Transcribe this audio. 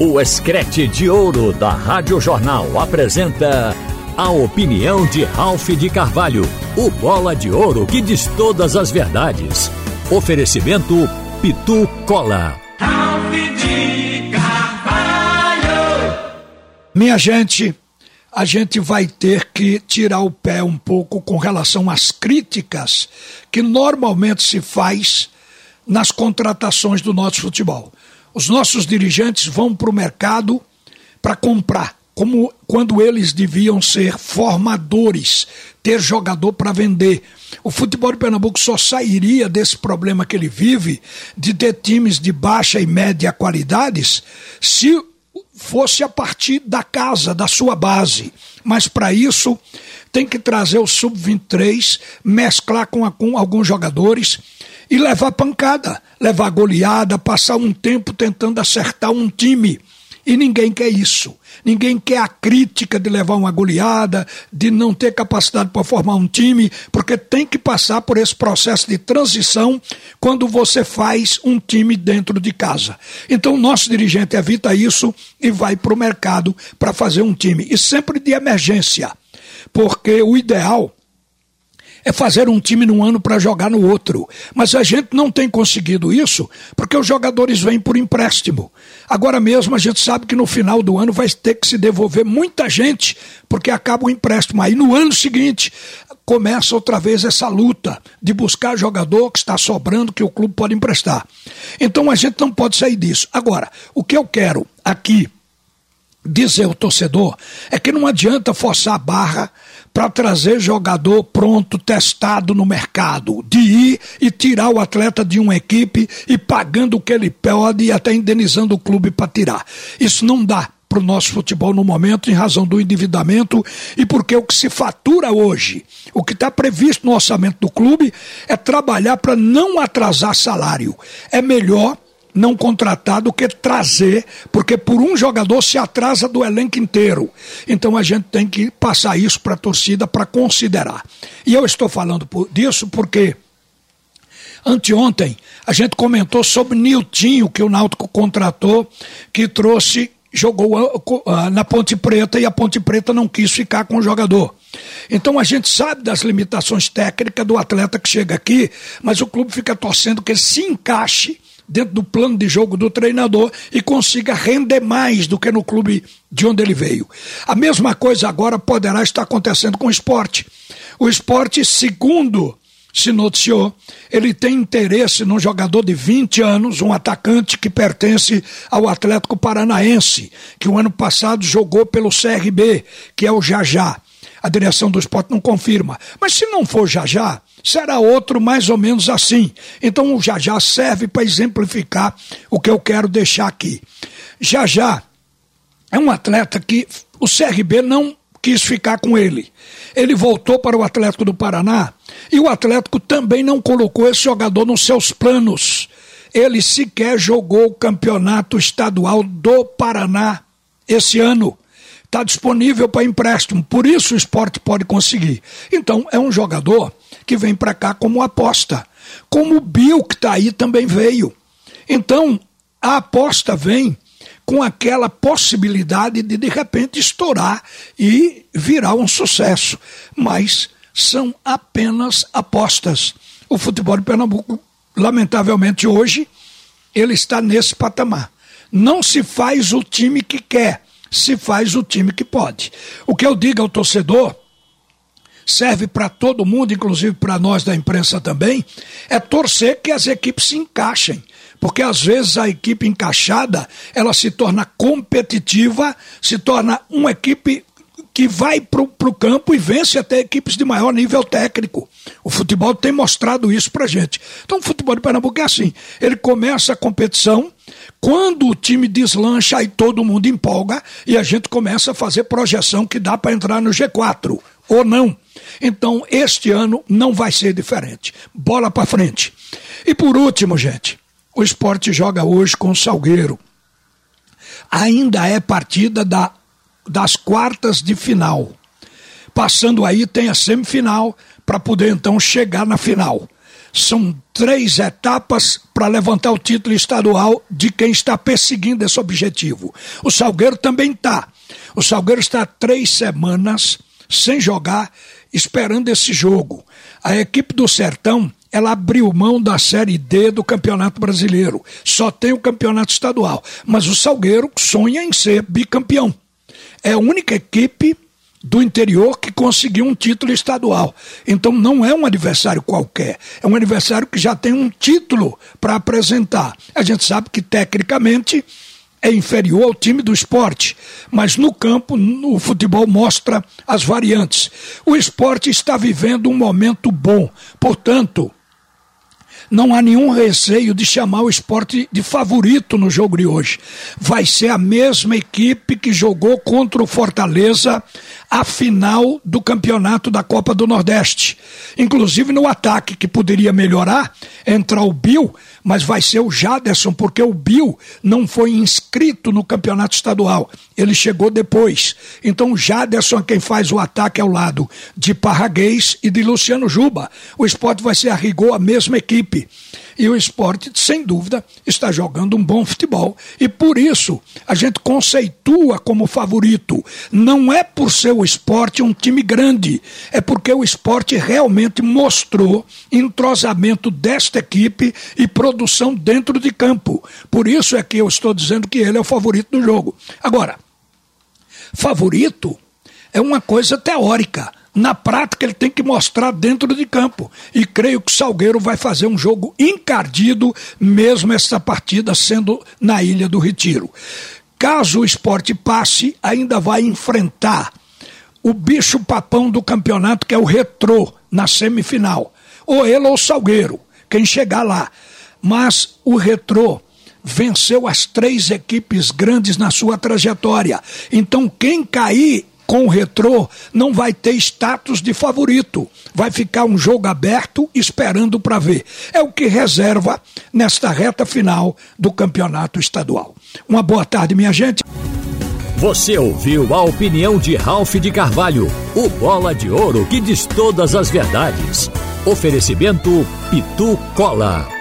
O Escrete de Ouro da Rádio Jornal apresenta a opinião de Ralph de Carvalho, o bola de ouro que diz todas as verdades. Oferecimento Pitu Cola. Ralph de Carvalho. Minha gente, a gente vai ter que tirar o pé um pouco com relação às críticas que normalmente se faz nas contratações do nosso futebol. Os nossos dirigentes vão para o mercado para comprar, como quando eles deviam ser formadores, ter jogador para vender. O futebol de Pernambuco só sairia desse problema que ele vive, de ter times de baixa e média qualidades, se fosse a partir da casa, da sua base. Mas para isso tem que trazer o sub-23, mesclar com, com alguns jogadores e levar pancada, levar goleada, passar um tempo tentando acertar um time. E ninguém quer isso. Ninguém quer a crítica de levar uma goleada, de não ter capacidade para formar um time, porque tem que passar por esse processo de transição quando você faz um time dentro de casa. Então, o nosso dirigente evita isso e vai para o mercado para fazer um time. E sempre de emergência, porque o ideal é fazer um time num ano para jogar no outro. Mas a gente não tem conseguido isso porque os jogadores vêm por empréstimo. Agora mesmo a gente sabe que no final do ano vai ter que se devolver muita gente porque acaba o empréstimo. Aí no ano seguinte começa outra vez essa luta de buscar jogador que está sobrando que o clube pode emprestar. Então a gente não pode sair disso. Agora, o que eu quero aqui dizer ao torcedor é que não adianta forçar a barra para trazer jogador pronto, testado no mercado, de ir e tirar o atleta de uma equipe e pagando o que ele pode e até indenizando o clube para tirar. Isso não dá para o nosso futebol no momento, em razão do endividamento e porque o que se fatura hoje, o que está previsto no orçamento do clube, é trabalhar para não atrasar salário. É melhor não contratar do que trazer, porque por um jogador se atrasa do elenco inteiro. Então a gente tem que passar isso para a torcida para considerar. E eu estou falando por, disso porque anteontem a gente comentou sobre Niltinho, que o Náutico contratou, que trouxe jogou na Ponte Preta e a Ponte Preta não quis ficar com o jogador. Então a gente sabe das limitações técnicas do atleta que chega aqui, mas o clube fica torcendo que ele se encaixe dentro do plano de jogo do treinador e consiga render mais do que no clube de onde ele veio. A mesma coisa agora poderá estar acontecendo com o esporte. O esporte, segundo se noticiou, ele tem interesse num jogador de 20 anos, um atacante que pertence ao Atlético Paranaense, que o ano passado jogou pelo CRB, que é o Jajá. A direção do esporte não confirma. Mas se não for Jajá, será outro mais ou menos assim. Então o já já serve para exemplificar o que eu quero deixar aqui. Já já é um atleta que o CRB não quis ficar com ele. Ele voltou para o Atlético do Paraná e o Atlético também não colocou esse jogador nos seus planos. Ele sequer jogou o campeonato estadual do Paraná esse ano está disponível para empréstimo, por isso o esporte pode conseguir. Então, é um jogador que vem para cá como aposta. Como o Bill, que está aí, também veio. Então, a aposta vem com aquela possibilidade de, de repente, estourar e virar um sucesso. Mas são apenas apostas. O futebol de Pernambuco, lamentavelmente, hoje, ele está nesse patamar. Não se faz o time que quer se faz o time que pode. O que eu digo ao torcedor serve para todo mundo, inclusive para nós da imprensa também, é torcer que as equipes se encaixem. Porque às vezes a equipe encaixada, ela se torna competitiva, se torna uma equipe que vai para o campo e vence até equipes de maior nível técnico. O futebol tem mostrado isso para gente. Então o futebol de Pernambuco é assim. Ele começa a competição, quando o time deslancha, aí todo mundo empolga e a gente começa a fazer projeção que dá para entrar no G4 ou não. Então, este ano não vai ser diferente. Bola para frente. E por último, gente, o esporte joga hoje com o Salgueiro. Ainda é partida da das quartas de final. Passando aí, tem a semifinal para poder então chegar na final. São três etapas para levantar o título estadual de quem está perseguindo esse objetivo. O Salgueiro também está. O Salgueiro está três semanas sem jogar, esperando esse jogo. A equipe do Sertão ela abriu mão da Série D do Campeonato Brasileiro. Só tem o Campeonato Estadual. Mas o Salgueiro sonha em ser bicampeão. É a única equipe do interior que conseguiu um título estadual. Então não é um adversário qualquer, é um adversário que já tem um título para apresentar. A gente sabe que tecnicamente é inferior ao time do esporte, mas no campo o futebol mostra as variantes. O esporte está vivendo um momento bom, portanto, não há nenhum receio de chamar o esporte de favorito no jogo de hoje. Vai ser a mesma equipe que jogou contra o Fortaleza a final do campeonato da Copa do Nordeste. Inclusive no ataque, que poderia melhorar, entrar o Bill, mas vai ser o Jaderson, porque o Bill não foi inscrito no campeonato estadual. Ele chegou depois. Então o Jaderson é quem faz o ataque ao lado de Parraguês e de Luciano Juba. O esporte vai ser a rigor a mesma equipe. E o esporte, sem dúvida, está jogando um bom futebol. E por isso a gente conceitua como favorito. Não é por ser o esporte um time grande, é porque o esporte realmente mostrou entrosamento desta equipe e produção dentro de campo. Por isso é que eu estou dizendo que ele é o favorito do jogo. Agora, favorito é uma coisa teórica na prática ele tem que mostrar dentro de campo. E creio que o Salgueiro vai fazer um jogo encardido, mesmo essa partida sendo na Ilha do Retiro. Caso o esporte passe, ainda vai enfrentar o bicho papão do campeonato, que é o Retrô, na semifinal. Ou ele ou o Salgueiro, quem chegar lá. Mas o Retrô venceu as três equipes grandes na sua trajetória. Então, quem cair com o retrô não vai ter status de favorito. Vai ficar um jogo aberto esperando para ver. É o que reserva nesta reta final do campeonato estadual. Uma boa tarde, minha gente. Você ouviu a opinião de Ralph de Carvalho, o bola de ouro que diz todas as verdades. Oferecimento Pitu Cola.